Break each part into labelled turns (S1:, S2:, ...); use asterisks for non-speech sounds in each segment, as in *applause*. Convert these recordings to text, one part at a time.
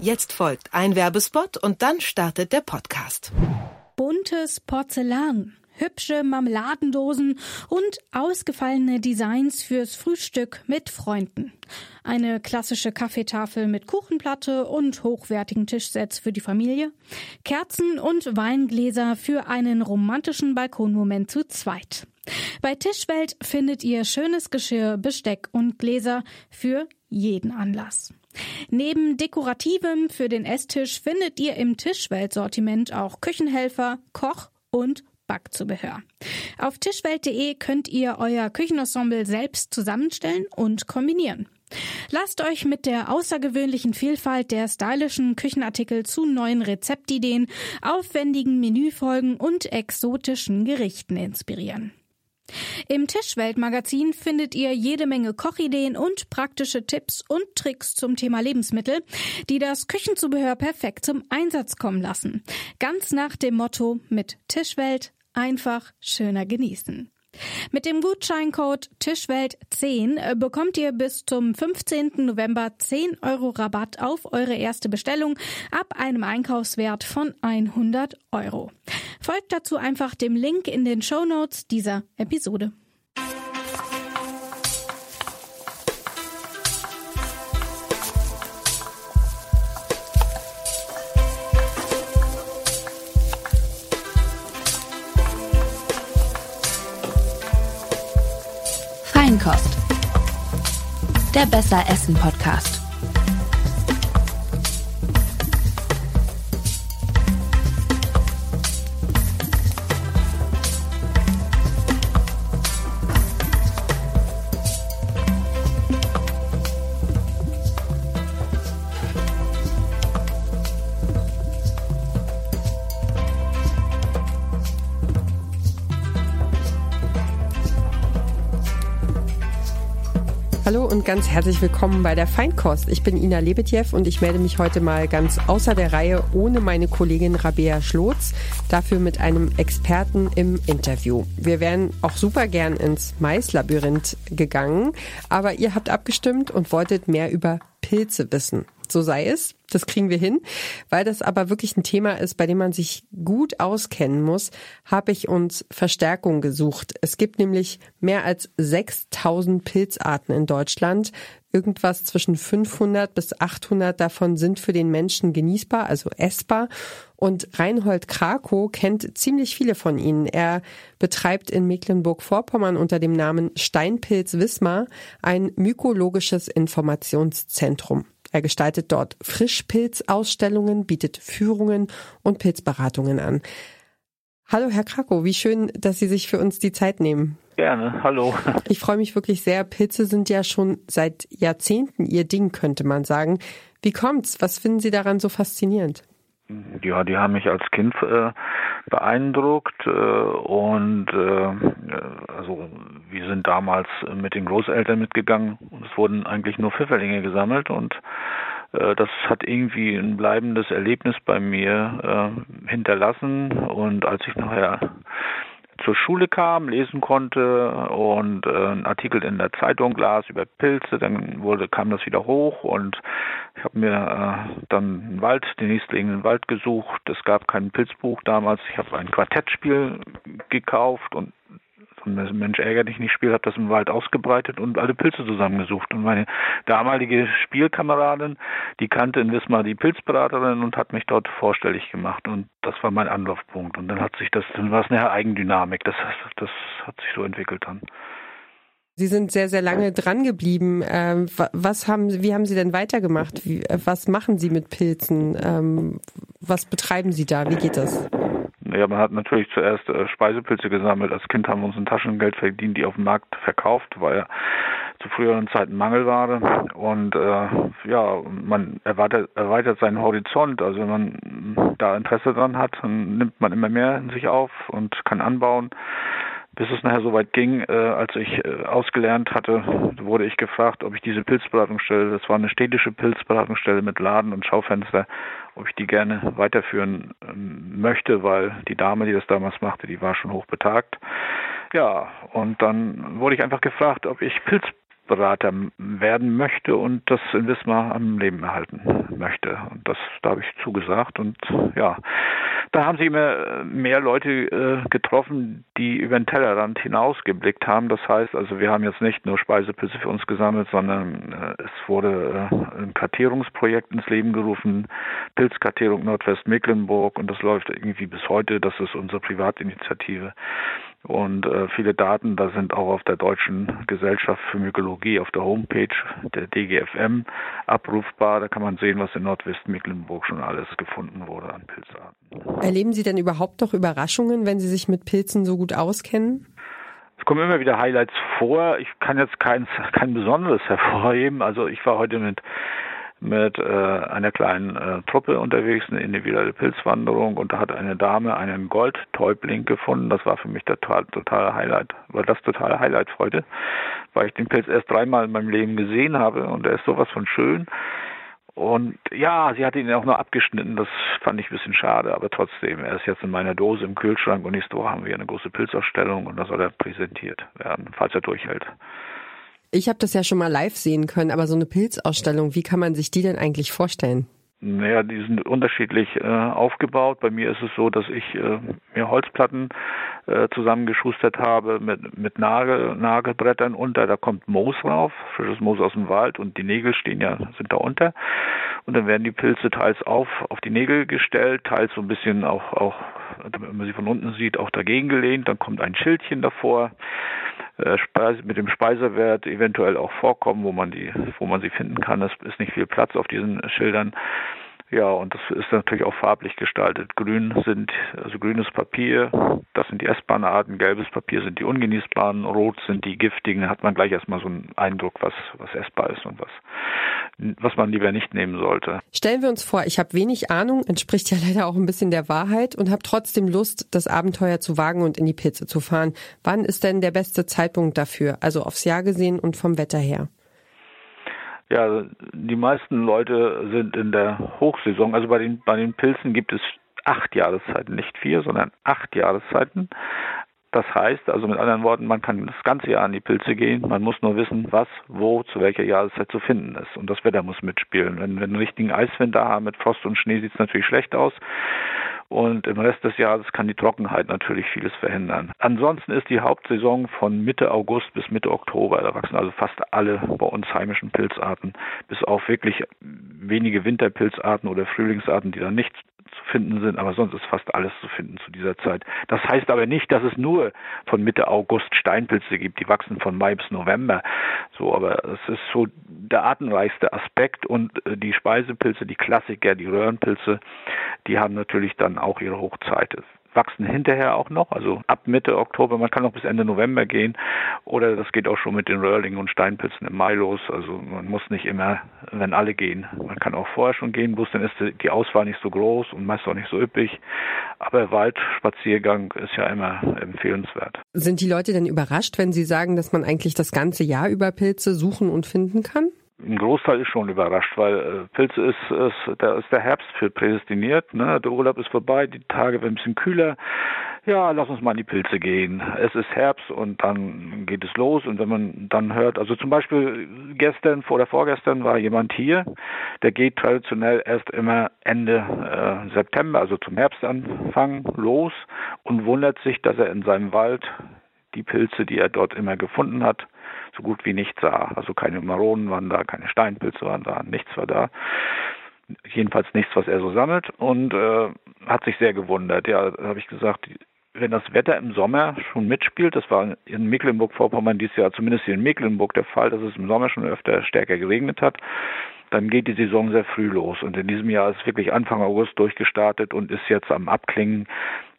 S1: Jetzt folgt ein Werbespot und dann startet der Podcast.
S2: Buntes Porzellan, hübsche Marmeladendosen und ausgefallene Designs fürs Frühstück mit Freunden. Eine klassische Kaffeetafel mit Kuchenplatte und hochwertigen Tischsets für die Familie. Kerzen und Weingläser für einen romantischen Balkonmoment zu zweit. Bei Tischwelt findet ihr schönes Geschirr, Besteck und Gläser für jeden Anlass. Neben Dekorativem für den Esstisch findet ihr im Tischwelt-Sortiment auch Küchenhelfer, Koch und Backzubehör. Auf tischwelt.de könnt ihr euer Küchenensemble selbst zusammenstellen und kombinieren. Lasst euch mit der außergewöhnlichen Vielfalt der stylischen Küchenartikel zu neuen Rezeptideen, aufwendigen Menüfolgen und exotischen Gerichten inspirieren. Im Tischwelt-Magazin findet ihr jede Menge Kochideen und praktische Tipps und Tricks zum Thema Lebensmittel, die das Küchenzubehör perfekt zum Einsatz kommen lassen. Ganz nach dem Motto mit Tischwelt einfach schöner genießen. Mit dem Gutscheincode Tischwelt10 äh, bekommt ihr bis zum 15. November 10 Euro Rabatt auf eure erste Bestellung ab einem Einkaufswert von 100 Euro. Folgt dazu einfach dem Link in den Show Notes dieser Episode.
S3: Feinkost. Der Besser Essen Podcast.
S4: Ganz herzlich willkommen bei der Feinkost. Ich bin Ina Lebetjew und ich melde mich heute mal ganz außer der Reihe ohne meine Kollegin Rabea Schlotz, dafür mit einem Experten im Interview. Wir wären auch super gern ins Maislabyrinth gegangen, aber ihr habt abgestimmt und wolltet mehr über Pilze wissen so sei es. Das kriegen wir hin. Weil das aber wirklich ein Thema ist, bei dem man sich gut auskennen muss, habe ich uns Verstärkung gesucht. Es gibt nämlich mehr als 6000 Pilzarten in Deutschland. Irgendwas zwischen 500 bis 800 davon sind für den Menschen genießbar, also essbar. Und Reinhold Krakow kennt ziemlich viele von ihnen. Er betreibt in Mecklenburg-Vorpommern unter dem Namen Steinpilz Wismar ein mykologisches Informationszentrum. Er gestaltet dort Frischpilzausstellungen, bietet Führungen und Pilzberatungen an. Hallo Herr Krakow, wie schön, dass Sie sich für uns die Zeit nehmen.
S5: Gerne, hallo.
S4: Ich freue mich wirklich sehr. Pilze sind ja schon seit Jahrzehnten Ihr Ding, könnte man sagen. Wie kommt's? Was finden Sie daran so faszinierend?
S5: Ja, die haben mich als Kind äh, beeindruckt äh, und äh, also wir sind damals mit den Großeltern mitgegangen und es wurden eigentlich nur Pfifferlinge gesammelt und äh, das hat irgendwie ein bleibendes Erlebnis bei mir äh, hinterlassen und als ich nachher zur Schule kam, lesen konnte und äh, einen Artikel in der Zeitung las über Pilze, dann wurde kam das wieder hoch und ich habe mir äh, dann einen Wald, den nächstliegenden Wald gesucht. Es gab kein Pilzbuch damals. Ich habe ein Quartettspiel gekauft und so ein Mensch ärgert dich nicht Spiel, habe das im Wald ausgebreitet und alle Pilze zusammengesucht. Und meine damalige Spielkameradin, die kannte in Wismar die Pilzberaterin und hat mich dort vorstellig gemacht. Und das war mein Anlaufpunkt. Und dann hat sich das, dann war es eine Eigendynamik. Das, das hat sich so entwickelt dann.
S4: Sie sind sehr, sehr lange dran geblieben. Ähm, was haben, wie haben Sie denn weitergemacht? Äh, was machen Sie mit Pilzen? Ähm, was betreiben Sie da? Wie geht das?
S5: Ja, man hat natürlich zuerst äh, Speisepilze gesammelt. Als Kind haben wir uns ein Taschengeld verdient, die auf dem Markt verkauft, weil ja zu früheren Zeiten Mangelware. Und äh, ja, man erweitert, erweitert seinen Horizont. Also wenn man da Interesse dran hat, dann nimmt man immer mehr in sich auf und kann anbauen bis es nachher so weit ging, äh, als ich äh, ausgelernt hatte, wurde ich gefragt, ob ich diese Pilzberatungsstelle, das war eine städtische Pilzberatungsstelle mit Laden und Schaufenster, ob ich die gerne weiterführen ähm, möchte, weil die Dame, die das damals machte, die war schon hochbetagt. Ja, und dann wurde ich einfach gefragt, ob ich Pilz Ernährungsberater werden möchte und das in Wismar am Leben erhalten möchte. Und das, da habe ich zugesagt und ja, da haben sich immer mehr Leute äh, getroffen, die über den Tellerrand hinausgeblickt haben. Das heißt, also wir haben jetzt nicht nur Speisepilze für uns gesammelt, sondern äh, es wurde äh, ein Kartierungsprojekt ins Leben gerufen, Pilzkartierung Nordwestmecklenburg und das läuft irgendwie bis heute. Das ist unsere Privatinitiative. Und äh, viele Daten, da sind auch auf der Deutschen Gesellschaft für Mykologie auf der Homepage der DGFM abrufbar. Da kann man sehen, was in Nordwestmecklenburg schon alles gefunden wurde an Pilzarten.
S4: Erleben Sie denn überhaupt noch Überraschungen, wenn Sie sich mit Pilzen so gut auskennen?
S5: Es kommen immer wieder Highlights vor. Ich kann jetzt kein, kein besonderes *laughs* hervorheben. Also ich war heute mit mit äh, einer kleinen äh, Truppe unterwegs, eine individuelle Pilzwanderung. Und da hat eine Dame einen Goldtäubling gefunden. Das war für mich total, totale Highlight, war das totale Highlight heute, weil ich den Pilz erst dreimal in meinem Leben gesehen habe. Und er ist sowas von schön. Und ja, sie hat ihn auch nur abgeschnitten, das fand ich ein bisschen schade, aber trotzdem, er ist jetzt in meiner Dose im Kühlschrank. Und nächste Woche haben wir eine große Pilzausstellung. Und da soll er präsentiert werden, falls er durchhält.
S4: Ich habe das ja schon mal live sehen können, aber so eine Pilzausstellung, wie kann man sich die denn eigentlich vorstellen?
S5: Naja, die sind unterschiedlich äh, aufgebaut. Bei mir ist es so, dass ich äh, mir Holzplatten äh, zusammengeschustert habe mit, mit Nagel, Nagelbrettern unter. Da kommt Moos rauf, frisches Moos aus dem Wald und die Nägel stehen ja, sind da unter. Und dann werden die Pilze teils auf, auf die Nägel gestellt, teils so ein bisschen auch, auch, damit man sie von unten sieht, auch dagegen gelehnt. Dann kommt ein Schildchen davor. Äh, mit dem Speiserwert eventuell auch vorkommen, wo man die, wo man sie finden kann. Es ist nicht viel Platz auf diesen Schildern. Ja, und das ist natürlich auch farblich gestaltet. Grün sind, also grünes Papier, das sind die essbaren Arten, gelbes Papier sind die ungenießbaren, rot sind die giftigen, da hat man gleich erstmal so einen Eindruck, was, was essbar ist und was, was man lieber nicht nehmen sollte.
S4: Stellen wir uns vor, ich habe wenig Ahnung, entspricht ja *laughs* leider auch ein bisschen der Wahrheit und habe trotzdem Lust, das Abenteuer zu wagen und in die Pilze zu fahren. Wann ist denn der beste Zeitpunkt dafür? Also aufs Jahr gesehen und vom Wetter her?
S5: Ja, die meisten Leute sind in der Hochsaison. Also bei den, bei den Pilzen gibt es acht Jahreszeiten, nicht vier, sondern acht Jahreszeiten. Das heißt, also mit anderen Worten, man kann das ganze Jahr an die Pilze gehen. Man muss nur wissen, was, wo, zu welcher Jahreszeit zu finden ist. Und das Wetter muss mitspielen. Wenn wir einen richtigen Eiswind da haben mit Frost und Schnee, sieht es natürlich schlecht aus. Und im Rest des Jahres kann die Trockenheit natürlich vieles verhindern. Ansonsten ist die Hauptsaison von Mitte August bis Mitte Oktober. Da wachsen also fast alle bei uns heimischen Pilzarten, bis auf wirklich wenige Winterpilzarten oder Frühlingsarten, die dann nicht zu finden sind, aber sonst ist fast alles zu finden zu dieser Zeit. Das heißt aber nicht, dass es nur von Mitte August Steinpilze gibt, die wachsen von Mai bis November. So, aber es ist so der artenreichste Aspekt und äh, die Speisepilze, die Klassiker, die Röhrenpilze, die haben natürlich dann auch ihre Hochzeit wachsen hinterher auch noch, also ab Mitte Oktober, man kann noch bis Ende November gehen oder das geht auch schon mit den Röhrlingen und Steinpilzen im Mai los. Also man muss nicht immer, wenn alle gehen. Man kann auch vorher schon gehen, bloß dann ist die Auswahl nicht so groß und meist auch nicht so üppig. Aber Waldspaziergang ist ja immer empfehlenswert.
S4: Sind die Leute denn überrascht, wenn sie sagen, dass man eigentlich das ganze Jahr über Pilze suchen und finden kann?
S5: Ein Großteil ist schon überrascht, weil äh, Pilze ist, ist, da ist der Herbst für prädestiniert. Ne? Der Urlaub ist vorbei, die Tage werden ein bisschen kühler. Ja, lass uns mal in die Pilze gehen. Es ist Herbst und dann geht es los. Und wenn man dann hört, also zum Beispiel gestern oder vorgestern war jemand hier, der geht traditionell erst immer Ende äh, September, also zum Herbstanfang los und wundert sich, dass er in seinem Wald die Pilze, die er dort immer gefunden hat, so gut wie nichts sah. Also keine Maronen waren da, keine Steinpilze waren da, nichts war da. Jedenfalls nichts, was er so sammelt und äh, hat sich sehr gewundert. Ja, habe ich gesagt, wenn das Wetter im Sommer schon mitspielt, das war in Mecklenburg-Vorpommern dieses Jahr zumindest hier in Mecklenburg der Fall, dass es im Sommer schon öfter stärker geregnet hat, dann geht die Saison sehr früh los. Und in diesem Jahr ist wirklich Anfang August durchgestartet und ist jetzt am Abklingen.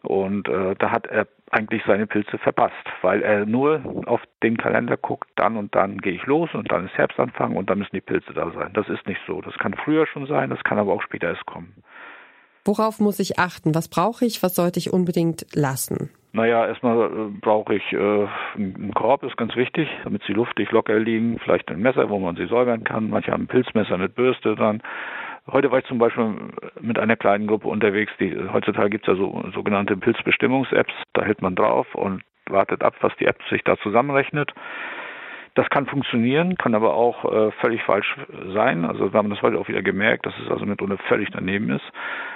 S5: Und äh, da hat er eigentlich seine Pilze verpasst, weil er nur auf den Kalender guckt, dann und dann gehe ich los und dann ist Herbstanfang und dann müssen die Pilze da sein. Das ist nicht so. Das kann früher schon sein, das kann aber auch später erst kommen.
S4: Worauf muss ich achten? Was brauche ich? Was sollte ich unbedingt lassen?
S5: Naja, erstmal äh, brauche ich äh, einen Korb, ist ganz wichtig, damit sie luftig locker liegen. Vielleicht ein Messer, wo man sie säubern kann. Manche haben ein Pilzmesser mit Bürste dran. Heute war ich zum Beispiel mit einer kleinen Gruppe unterwegs. Die, heutzutage gibt es ja so sogenannte Pilzbestimmungs-Apps. Da hält man drauf und wartet ab, was die App sich da zusammenrechnet. Das kann funktionieren, kann aber auch äh, völlig falsch sein. Also wir haben das heute auch wieder gemerkt, dass es also mitunter völlig daneben ist.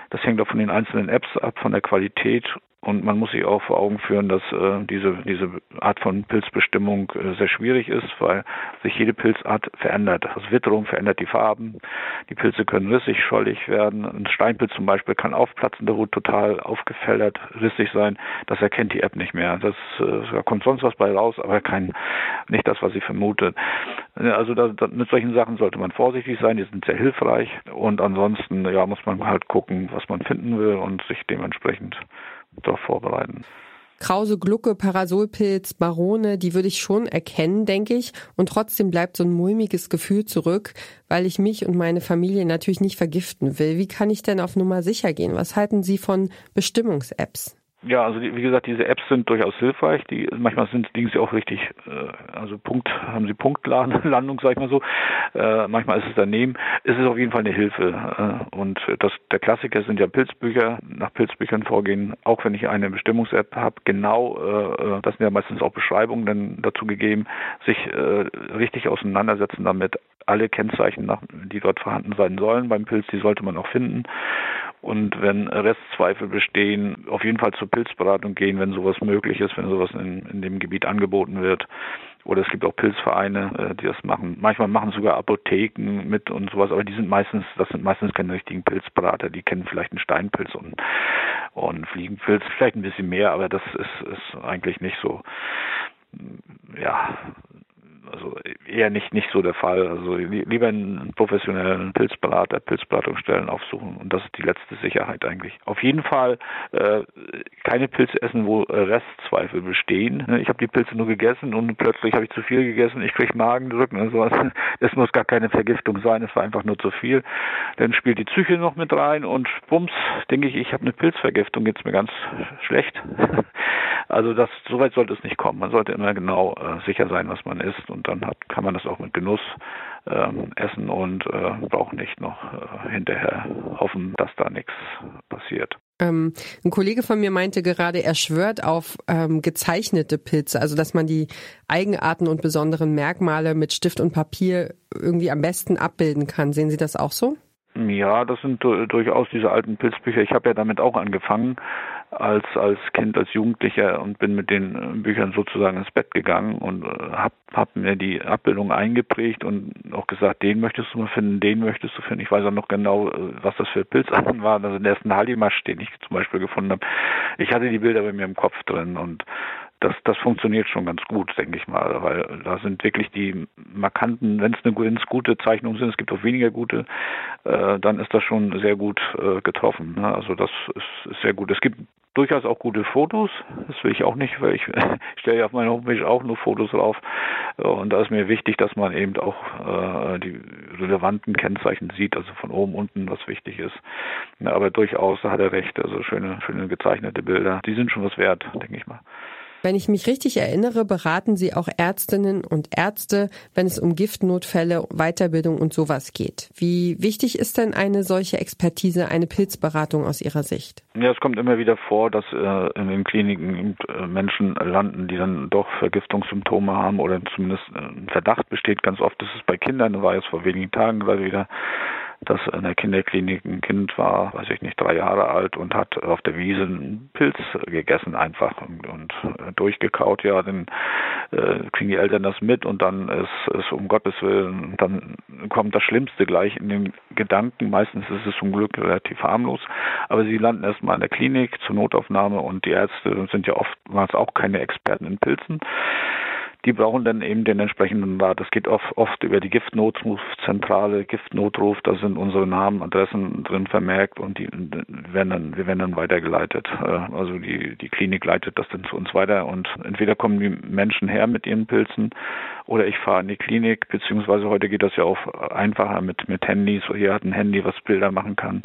S5: Das hängt auch von den einzelnen Apps ab, von der Qualität und man muss sich auch vor Augen führen, dass äh, diese, diese Art von Pilzbestimmung äh, sehr schwierig ist, weil sich jede Pilzart verändert. Also Witterung verändert die Farben. Die Pilze können rissig, schollig werden. Ein Steinpilz zum Beispiel kann aufplatzen, der Hut total aufgefällert, rissig sein. Das erkennt die App nicht mehr. Das, äh, da kommt sonst was bei raus, aber kein, nicht das, was sie vermutet. Also da, da, mit solchen Sachen sollte man vorsichtig sein. Die sind sehr hilfreich. Und ansonsten, ja, muss man halt gucken, was man finden will und sich dementsprechend darauf vorbereiten.
S4: Krause, Glucke, Parasolpilz, Barone, die würde ich schon erkennen, denke ich. Und trotzdem bleibt so ein mulmiges Gefühl zurück, weil ich mich und meine Familie natürlich nicht vergiften will. Wie kann ich denn auf Nummer sicher gehen? Was halten Sie von Bestimmungs-Apps?
S5: Ja, also wie gesagt, diese Apps sind durchaus hilfreich. Die manchmal sind liegen sie auch richtig, äh, also Punkt haben sie Punktlandung, *laughs* sag ich mal so. Äh, manchmal ist es daneben. Es ist auf jeden Fall eine Hilfe. Äh, und das der Klassiker sind ja Pilzbücher. Nach Pilzbüchern vorgehen, auch wenn ich eine Bestimmungs-App habe, genau, äh, das sind ja meistens auch Beschreibungen dann dazu gegeben, sich äh, richtig auseinandersetzen damit. Alle Kennzeichen, nach, die dort vorhanden sein sollen beim Pilz, die sollte man auch finden und wenn Restzweifel bestehen, auf jeden Fall zur Pilzberatung gehen, wenn sowas möglich ist, wenn sowas in, in dem Gebiet angeboten wird. Oder es gibt auch Pilzvereine, äh, die das machen. Manchmal machen sogar Apotheken mit und sowas, aber die sind meistens, das sind meistens keine richtigen Pilzberater. Die kennen vielleicht einen Steinpilz und, und Fliegenpilz, vielleicht ein bisschen mehr, aber das ist, ist eigentlich nicht so, ja, also eher nicht nicht so der Fall. Also lieber einen professionellen Pilzberater, Pilzberatungsstellen aufsuchen und das ist die letzte Sicherheit eigentlich. Auf jeden Fall äh, keine Pilze essen, wo Restzweifel bestehen. Ich habe die Pilze nur gegessen und plötzlich habe ich zu viel gegessen. Ich kriege Magendrücken und sowas. *laughs* Es muss gar keine Vergiftung sein. Es war einfach nur zu viel. Dann spielt die Psyche noch mit rein und bums, denke ich, ich habe eine Pilzvergiftung. Geht's mir ganz schlecht. *laughs* Also das, so weit sollte es nicht kommen. Man sollte immer genau äh, sicher sein, was man isst und dann hat, kann man das auch mit Genuss ähm, essen und äh, braucht nicht noch äh, hinterher hoffen, dass da nichts passiert.
S4: Ähm, ein Kollege von mir meinte gerade, er schwört auf ähm, gezeichnete Pilze, also dass man die Eigenarten und besonderen Merkmale mit Stift und Papier irgendwie am besten abbilden kann. Sehen Sie das auch so?
S5: Ja, das sind durchaus diese alten Pilzbücher. Ich habe ja damit auch angefangen als als Kind, als Jugendlicher und bin mit den äh, Büchern sozusagen ins Bett gegangen und äh, hab, hab mir die Abbildung eingeprägt und auch gesagt, den möchtest du mal finden, den möchtest du finden. Ich weiß auch noch genau, äh, was das für Pilzarten waren. Also den ersten Hallimasch, den ich zum Beispiel gefunden habe. Ich hatte die Bilder bei mir im Kopf drin und das, das funktioniert schon ganz gut, denke ich mal, weil da sind wirklich die markanten, wenn es eine gute Zeichnungen sind, es gibt auch weniger gute, äh, dann ist das schon sehr gut äh, getroffen. Ne? Also das ist, ist sehr gut. Es gibt durchaus auch gute Fotos, das will ich auch nicht, weil ich, *laughs* stelle ja auf meiner Homepage auch nur Fotos drauf und da ist mir wichtig, dass man eben auch äh, die relevanten Kennzeichen sieht, also von oben unten, was wichtig ist. Aber durchaus, da hat er recht, also schöne, schöne gezeichnete Bilder, die sind schon was wert, denke ich mal.
S4: Wenn ich mich richtig erinnere, beraten Sie auch Ärztinnen und Ärzte, wenn es um Giftnotfälle, Weiterbildung und sowas geht. Wie wichtig ist denn eine solche Expertise, eine Pilzberatung aus Ihrer Sicht?
S5: Ja, es kommt immer wieder vor, dass äh, in den Kliniken äh, Menschen landen, die dann doch Vergiftungssymptome haben oder zumindest äh, ein Verdacht besteht. Ganz oft ist es bei Kindern, da war jetzt vor wenigen Tagen gerade wieder dass in der Kinderklinik ein Kind war, weiß ich nicht, drei Jahre alt und hat auf der Wiese einen Pilz gegessen einfach und, und durchgekaut. Ja, dann äh, kriegen die Eltern das mit und dann ist es um Gottes Willen, dann kommt das Schlimmste gleich in den Gedanken. Meistens ist es zum Glück relativ harmlos, aber sie landen erstmal in der Klinik zur Notaufnahme und die Ärzte sind ja oftmals auch keine Experten in Pilzen die brauchen dann eben den entsprechenden Rat. Das geht oft, oft über die Giftnotrufzentrale, Giftnotruf, da sind unsere Namen, Adressen drin vermerkt und die werden dann, wir werden dann weitergeleitet. Äh, also die, die Klinik leitet das dann zu uns weiter und entweder kommen die Menschen her mit ihren Pilzen oder ich fahre in die Klinik, beziehungsweise heute geht das ja auch einfacher mit, mit Handys. Hier hat ein Handy, was Bilder machen kann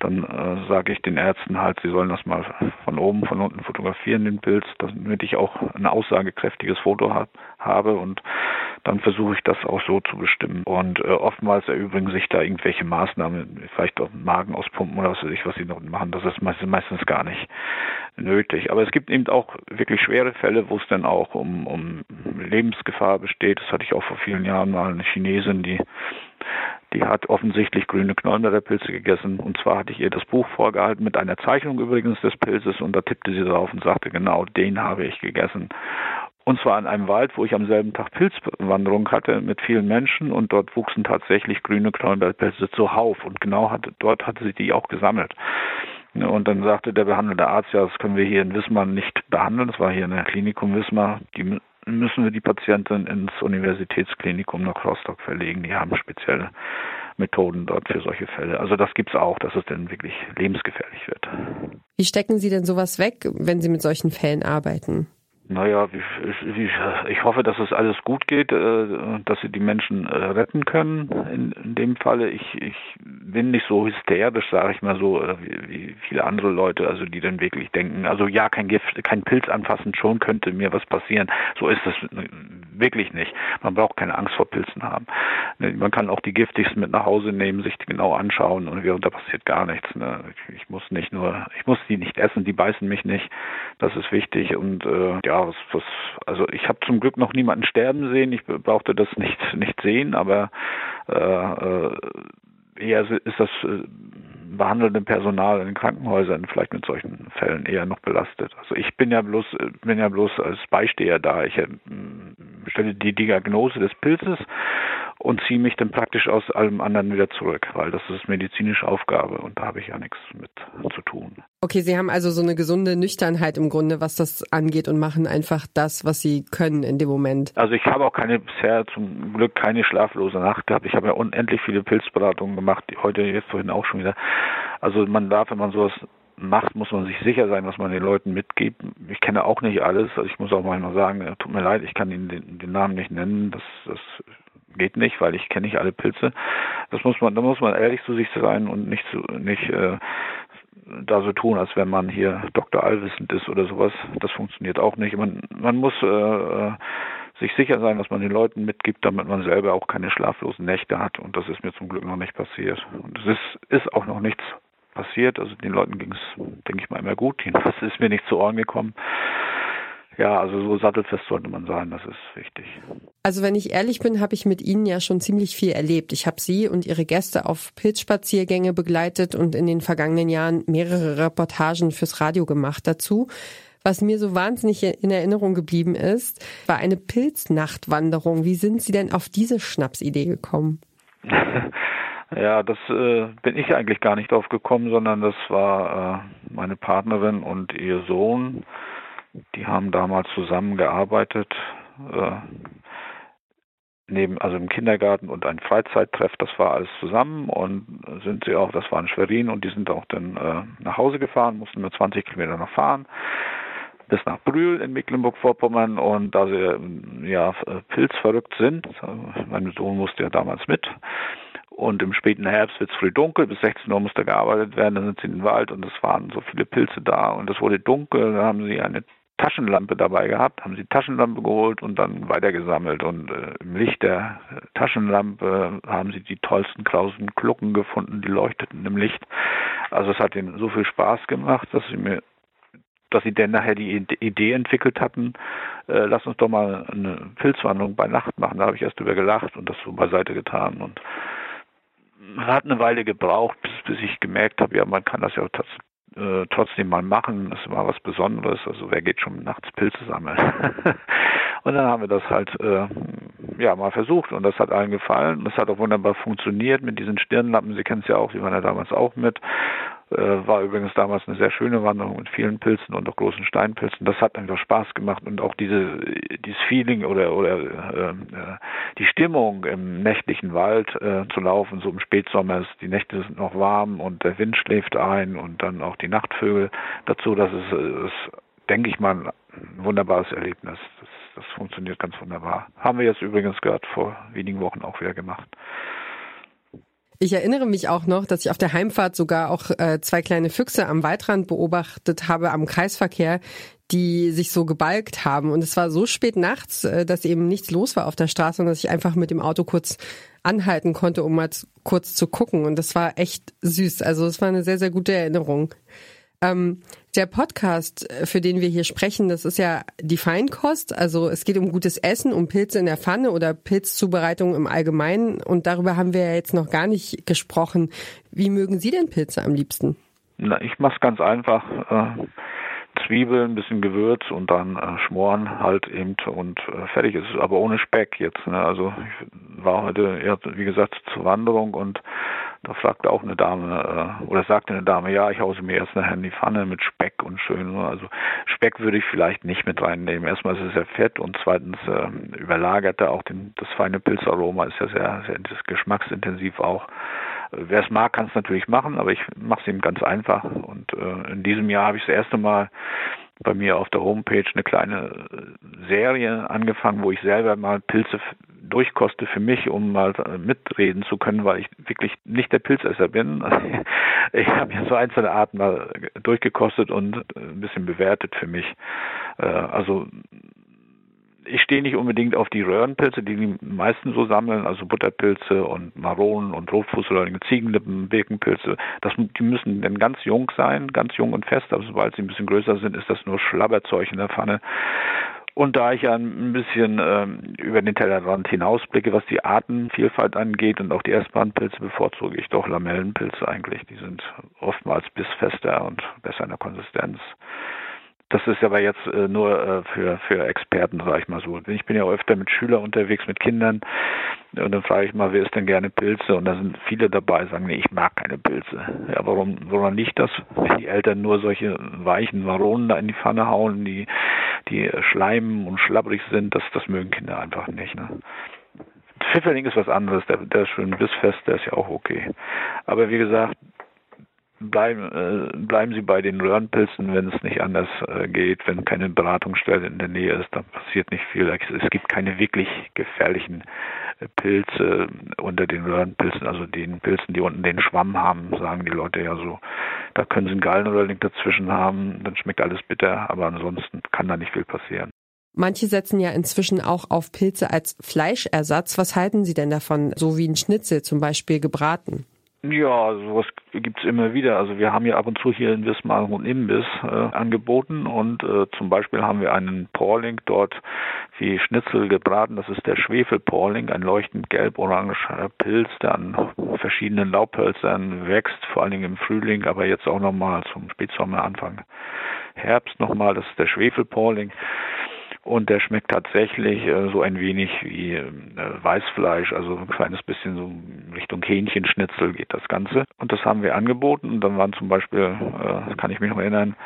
S5: dann äh, sage ich den Ärzten halt, sie sollen das mal von oben, von unten fotografieren, den Pilz, damit ich auch ein aussagekräftiges Foto hab, habe und dann versuche ich das auch so zu bestimmen. Und äh, oftmals erübrigen sich da irgendwelche Maßnahmen, vielleicht auch Magen auspumpen oder was weiß ich, was sie noch machen. Das ist meistens, gar nicht nötig. Aber es gibt eben auch wirklich schwere Fälle, wo es dann auch um, um Lebensgefahr besteht. Das hatte ich auch vor vielen Jahren mal eine Chinesin, die die hat offensichtlich grüne Knollenblätterpilze gegessen. Und zwar hatte ich ihr das Buch vorgehalten mit einer Zeichnung übrigens des Pilzes und da tippte sie drauf und sagte, genau den habe ich gegessen. Und zwar in einem Wald, wo ich am selben Tag Pilzwanderung hatte mit vielen Menschen und dort wuchsen tatsächlich grüne Knollenblätterpilze zuhauf und genau hatte, dort hatte sie die auch gesammelt. Und dann sagte der behandelte Arzt, ja, das können wir hier in Wismar nicht behandeln. Das war hier in der Klinikum Wismar. Die müssen wir die Patientin ins Universitätsklinikum nach Rostock verlegen. Die haben spezielle Methoden dort für solche Fälle. Also das gibt es auch, dass es dann wirklich lebensgefährlich wird.
S4: Wie stecken Sie denn sowas weg, wenn Sie mit solchen Fällen arbeiten?
S5: Naja, ich hoffe, dass es alles gut geht, äh, dass sie die Menschen äh, retten können. In, dem Falle, ich, ich bin nicht so hysterisch, sage ich mal so, äh, wie, wie viele andere Leute, also die dann wirklich denken, also ja, kein Gift, kein Pilz anfassen, schon könnte mir was passieren. So ist es wirklich nicht. Man braucht keine Angst vor Pilzen haben. Ne, man kann auch die giftigsten mit nach Hause nehmen, sich die genau anschauen und da passiert gar nichts. Ne? Ich muss nicht nur, ich muss die nicht essen, die beißen mich nicht. Das ist wichtig und ja, was, was, also ich habe zum Glück noch niemanden sterben sehen. Ich brauchte das nicht *laughs* nicht sehen, aber äh, äh eher ist das äh, behandelnde Personal in Krankenhäusern vielleicht mit solchen Fällen eher noch belastet. Also ich bin ja bloß bin ja bloß als Beisteher da. Ich äh, stelle die Diagnose des Pilzes und ziehe mich dann praktisch aus allem anderen wieder zurück, weil das ist medizinische Aufgabe und da habe ich ja nichts mit zu tun.
S4: Okay, Sie haben also so eine gesunde Nüchternheit im Grunde, was das angeht und machen einfach das, was Sie können in dem Moment.
S5: Also ich habe auch keine bisher zum Glück keine schlaflose Nacht gehabt. Ich habe ja unendlich viele Pilzberatungen gemacht, heute jetzt vorhin auch schon wieder. Also man darf, wenn man sowas macht, muss man sich sicher sein, was man den Leuten mitgibt. Ich kenne auch nicht alles. Also ich muss auch manchmal sagen, tut mir leid, ich kann Ihnen den, den Namen nicht nennen. Das, das geht nicht, weil ich kenne nicht alle Pilze. Das muss man, da muss man ehrlich zu sich sein und nicht zu, nicht äh, da so tun, als wenn man hier Dr. Allwissend ist oder sowas. Das funktioniert auch nicht. Man, man muss äh, äh, sich sicher sein, was man den Leuten mitgibt, damit man selber auch keine schlaflosen Nächte hat. Und das ist mir zum Glück noch nicht passiert. Und es ist, ist auch noch nichts passiert. Also den Leuten ging es, denke ich mal, immer gut. Das ist mir nicht zu Ohren gekommen. Ja, also so sattelfest sollte man sein, das ist wichtig.
S4: Also wenn ich ehrlich bin, habe ich mit Ihnen ja schon ziemlich viel erlebt. Ich habe Sie und Ihre Gäste auf Pilzspaziergänge begleitet und in den vergangenen Jahren mehrere Reportagen fürs Radio gemacht dazu. Was mir so wahnsinnig in Erinnerung geblieben ist, war eine Pilznachtwanderung. Wie sind Sie denn auf diese Schnapsidee gekommen? *laughs*
S5: Ja, das äh, bin ich eigentlich gar nicht drauf gekommen, sondern das war äh, meine Partnerin und ihr Sohn. Die haben damals zusammengearbeitet, äh, neben, also im Kindergarten und ein Freizeittreff, das war alles zusammen und sind sie auch, das war in Schwerin und die sind auch dann äh, nach Hause gefahren, mussten nur 20 Kilometer noch fahren bis nach Brühl in Mecklenburg-Vorpommern und da sie ja pilzverrückt sind, mein Sohn musste ja damals mit und im späten Herbst wird es früh dunkel, bis 16 Uhr musste gearbeitet werden, dann sind sie in den Wald und es waren so viele Pilze da und es wurde dunkel, da haben sie eine Taschenlampe dabei gehabt, haben sie Taschenlampe geholt und dann weitergesammelt. Und äh, im Licht der Taschenlampe haben sie die tollsten krausen Glucken gefunden, die leuchteten im Licht. Also es hat ihnen so viel Spaß gemacht, dass sie mir dass sie dann nachher die Idee entwickelt hatten, äh, lass uns doch mal eine Pilzwanderung bei Nacht machen. Da habe ich erst drüber gelacht und das so beiseite getan. Und hat eine Weile gebraucht, bis, bis ich gemerkt habe, ja, man kann das ja äh, trotzdem mal machen. Das war was Besonderes. Also wer geht schon nachts Pilze sammeln? *laughs* und dann haben wir das halt äh, ja mal versucht und das hat allen gefallen. Das hat auch wunderbar funktioniert mit diesen Stirnlampen. Sie kennen es ja auch, die waren ja damals auch mit. Äh, war übrigens damals eine sehr schöne Wanderung mit vielen Pilzen und auch großen Steinpilzen. Das hat einfach Spaß gemacht und auch diese dieses Feeling oder oder äh, die Stimmung im nächtlichen Wald äh, zu laufen, so im Spätsommer. Ist, die Nächte sind noch warm und der Wind schläft ein und dann auch die Nachtvögel dazu. Das ist, ist denke ich mal, ein wunderbares Erlebnis. Das, das funktioniert ganz wunderbar. Haben wir jetzt übrigens gerade vor wenigen Wochen auch wieder gemacht.
S4: Ich erinnere mich auch noch, dass ich auf der Heimfahrt sogar auch äh, zwei kleine Füchse am Waldrand beobachtet habe am Kreisverkehr, die sich so gebalgt haben. Und es war so spät nachts, äh, dass eben nichts los war auf der Straße und dass ich einfach mit dem Auto kurz anhalten konnte, um mal kurz zu gucken. Und das war echt süß. Also es war eine sehr, sehr gute Erinnerung. Ähm, der Podcast, äh, für den wir hier sprechen, das ist ja die Feinkost. Also es geht um gutes Essen, um Pilze in der Pfanne oder Pilzzubereitung im Allgemeinen. Und darüber haben wir ja jetzt noch gar nicht gesprochen. Wie mögen Sie denn Pilze am liebsten?
S5: Na, ich mache es ganz einfach. Äh, Zwiebeln, ein bisschen Gewürz und dann äh, schmoren halt eben und äh, fertig ist es. Aber ohne Speck jetzt. Ne? Also ich war heute, wie gesagt, zur Wanderung und da fragte auch eine Dame, äh, oder sagte eine Dame, ja, ich hause mir erst nachher in die Pfanne mit Speck und schön. Also Speck würde ich vielleicht nicht mit reinnehmen. Erstmal ist es sehr fett und zweitens äh, überlagert er auch den, das feine Pilzaroma, ist ja sehr, sehr geschmacksintensiv auch. Wer es mag, kann es natürlich machen, aber ich mache es ihm ganz einfach. Und äh, in diesem Jahr habe ich das erste Mal bei mir auf der Homepage eine kleine äh, Serie angefangen, wo ich selber mal Pilze durchkoste für mich, um mal mitreden zu können, weil ich wirklich nicht der Pilzesser bin. *laughs* ich habe jetzt so einzelne Arten mal durchgekostet und ein bisschen bewertet für mich. Äh, also ich stehe nicht unbedingt auf die Röhrenpilze, die die meisten so sammeln, also Butterpilze und Maronen und Rotfuß oder Ziegenlippen, Birkenpilze. Das, die müssen dann ganz jung sein, ganz jung und fest, aber sobald sie ein bisschen größer sind, ist das nur Schlabberzeug in der Pfanne. Und da ich ja ein bisschen ähm, über den Tellerrand hinausblicke, was die Artenvielfalt angeht und auch die Essbahnpilze, bevorzuge ich doch Lamellenpilze eigentlich. Die sind oftmals bissfester und besser in der Konsistenz. Das ist aber jetzt äh, nur äh, für, für Experten, sage ich mal so. Ich bin ja öfter mit Schülern unterwegs, mit Kindern. Und dann frage ich mal, wer ist denn gerne Pilze? Und da sind viele dabei, sagen, nee, ich mag keine Pilze. Ja, warum, woran liegt das? Wenn die Eltern nur solche weichen Maronen da in die Pfanne hauen, die, die schleimen und schlabbrig sind, das, das mögen Kinder einfach nicht. Ne? Pfifferling ist was anderes, der, der ist schön bissfest, der ist ja auch okay. Aber wie gesagt, bleiben, äh, bleiben Sie bei den Röhrenpilzen, wenn es nicht anders äh, geht, wenn keine Beratungsstelle in der Nähe ist, dann passiert nicht viel. Es gibt keine wirklich gefährlichen äh, Pilze unter den Röhrenpilzen, also den Pilzen, die unten den Schwamm haben, sagen die Leute ja so. Da können Sie einen Gallenröhrling dazwischen haben, dann schmeckt alles bitter, aber ansonsten kann da nicht viel passieren.
S4: Manche setzen ja inzwischen auch auf Pilze als Fleischersatz. Was halten Sie denn davon, so wie ein Schnitzel zum Beispiel gebraten?
S5: Ja, sowas gibt's immer wieder. Also wir haben ja ab und zu hier in Wismar einen Imbiss äh, angeboten und äh, zum Beispiel haben wir einen Porling dort wie Schnitzel gebraten. Das ist der Schwefelporling, ein leuchtend gelb-oranger Pilz, der an verschiedenen Laubhölzern wächst, vor allen Dingen im Frühling, aber jetzt auch nochmal zum Spätsommer, Anfang Herbst nochmal. Das ist der Schwefelporling und der schmeckt tatsächlich äh, so ein wenig wie äh, Weißfleisch, also ein kleines bisschen so Richtung Hähnchenschnitzel geht das Ganze. Und das haben wir angeboten und dann waren zum Beispiel, äh, kann ich mich noch erinnern,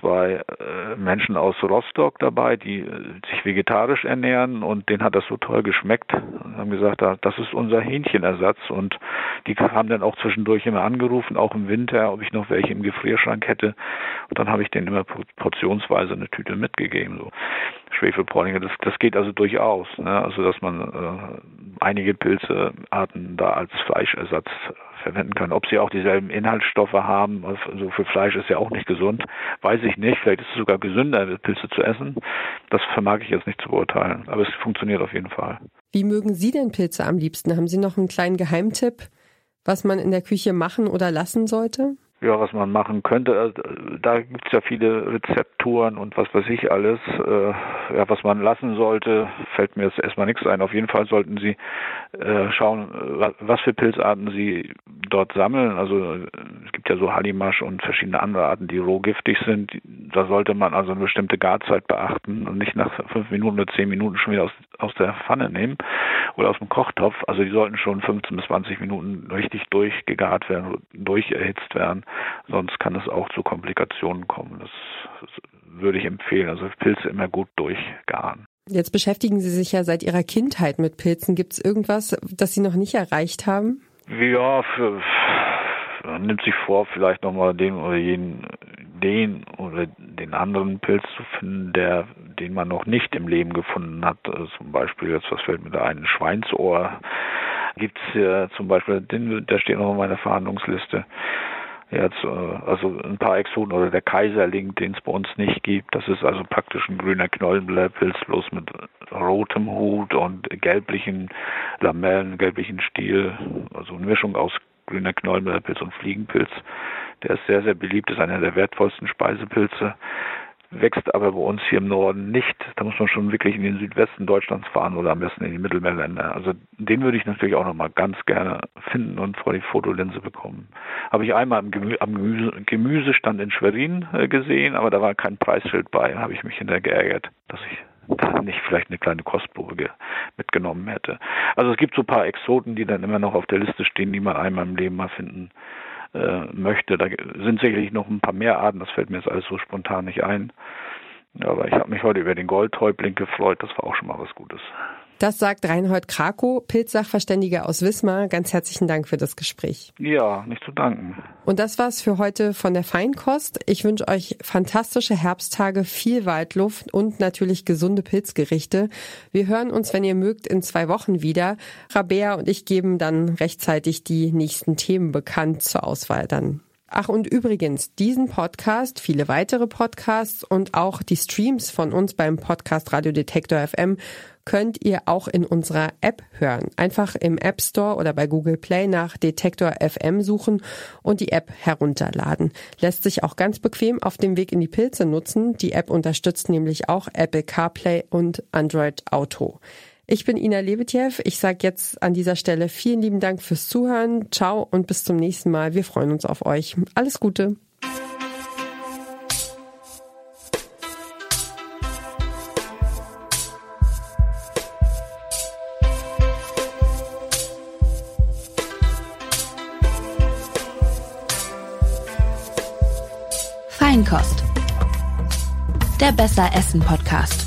S5: zwei äh, Menschen aus Rostock dabei, die äh, sich vegetarisch ernähren und denen hat das so toll geschmeckt und haben gesagt, das ist unser Hähnchenersatz und die haben dann auch zwischendurch immer angerufen, auch im Winter, ob ich noch welche im Gefrierschrank hätte und dann habe ich denen immer portionsweise eine Tüte mitgegeben. So. Schwefelporlinge, das, das geht also durchaus, ne? also dass man äh, einige Pilzearten da als Fleischersatz verwenden kann. Ob sie auch dieselben Inhaltsstoffe haben, also für Fleisch ist ja auch nicht gesund, weiß ich nicht. Vielleicht ist es sogar gesünder, Pilze zu essen. Das vermag ich jetzt nicht zu beurteilen, aber es funktioniert auf jeden Fall.
S4: Wie mögen Sie denn Pilze am liebsten? Haben Sie noch einen kleinen Geheimtipp, was man in der Küche machen oder lassen sollte?
S5: Ja, was man machen könnte. Also, da gibt's ja viele Rezepturen und was weiß ich alles. Äh, ja, was man lassen sollte, fällt mir jetzt erstmal nichts ein. Auf jeden Fall sollten Sie äh, schauen, was für Pilzarten Sie dort sammeln. Also es gibt ja so Hallimasch und verschiedene andere Arten, die rohgiftig sind. Da sollte man also eine bestimmte Garzeit beachten und nicht nach fünf Minuten oder zehn Minuten schon wieder aus, aus der Pfanne nehmen oder aus dem Kochtopf. Also die sollten schon 15 bis 20 Minuten richtig durchgegart werden, durcherhitzt werden. Sonst kann es auch zu Komplikationen kommen. Das, würde ich empfehlen. Also Pilze immer gut durchgaren.
S4: Jetzt beschäftigen Sie sich ja seit Ihrer Kindheit mit Pilzen. Gibt es irgendwas, das Sie noch nicht erreicht haben?
S5: Ja, für, man nimmt sich vor, vielleicht nochmal den oder jenen, den oder den anderen Pilz zu finden, der, den man noch nicht im Leben gefunden hat. Also zum Beispiel jetzt, was fällt mir da ein, Schweinsohr gibt's ja zum Beispiel, den, der steht noch auf meiner Verhandlungsliste. Jetzt, äh, also ein paar Exoten oder der Kaiserling, den es bei uns nicht gibt. Das ist also praktisch ein grüner Knollenblättpilz, bloß mit rotem Hut und gelblichen Lamellen, gelblichen Stiel. Also eine Mischung aus grüner Knollenblättpilz und Fliegenpilz. Der ist sehr, sehr beliebt, ist einer der wertvollsten Speisepilze wächst aber bei uns hier im Norden nicht. Da muss man schon wirklich in den Südwesten Deutschlands fahren oder am besten in die Mittelmeerländer. Also den würde ich natürlich auch noch mal ganz gerne finden und vor die Fotolinse bekommen. Habe ich einmal am, Gemü am Gemüse Gemüsestand in Schwerin äh, gesehen, aber da war kein Preisschild bei. Da habe ich mich hinterher geärgert, dass ich da nicht vielleicht eine kleine Kostprobe mitgenommen hätte. Also es gibt so ein paar Exoten, die dann immer noch auf der Liste stehen, die man einmal im Leben mal finden äh, möchte. Da sind sicherlich noch ein paar mehr Arten, das fällt mir jetzt alles so spontan nicht ein. Aber ich habe mich heute über den Goldhäuptling gefreut, das war auch schon mal was Gutes.
S4: Das sagt Reinhold Krakow, Pilzsachverständiger aus Wismar. Ganz herzlichen Dank für das Gespräch.
S5: Ja, nicht zu danken.
S4: Und das war's für heute von der Feinkost. Ich wünsche euch fantastische Herbsttage, viel Waldluft und natürlich gesunde Pilzgerichte. Wir hören uns, wenn ihr mögt, in zwei Wochen wieder. Rabea und ich geben dann rechtzeitig die nächsten Themen bekannt zur Auswahl dann. Ach und übrigens, diesen Podcast, viele weitere Podcasts und auch die Streams von uns beim Podcast Radio Detektor FM könnt ihr auch in unserer App hören. Einfach im App Store oder bei Google Play nach Detektor FM suchen und die App herunterladen. Lässt sich auch ganz bequem auf dem Weg in die Pilze nutzen. Die App unterstützt nämlich auch Apple CarPlay und Android Auto. Ich bin Ina Lebetjew. Ich sage jetzt an dieser Stelle vielen lieben Dank fürs Zuhören. Ciao und bis zum nächsten Mal. Wir freuen uns auf euch. Alles Gute.
S3: Feinkost. Der Besser Essen Podcast.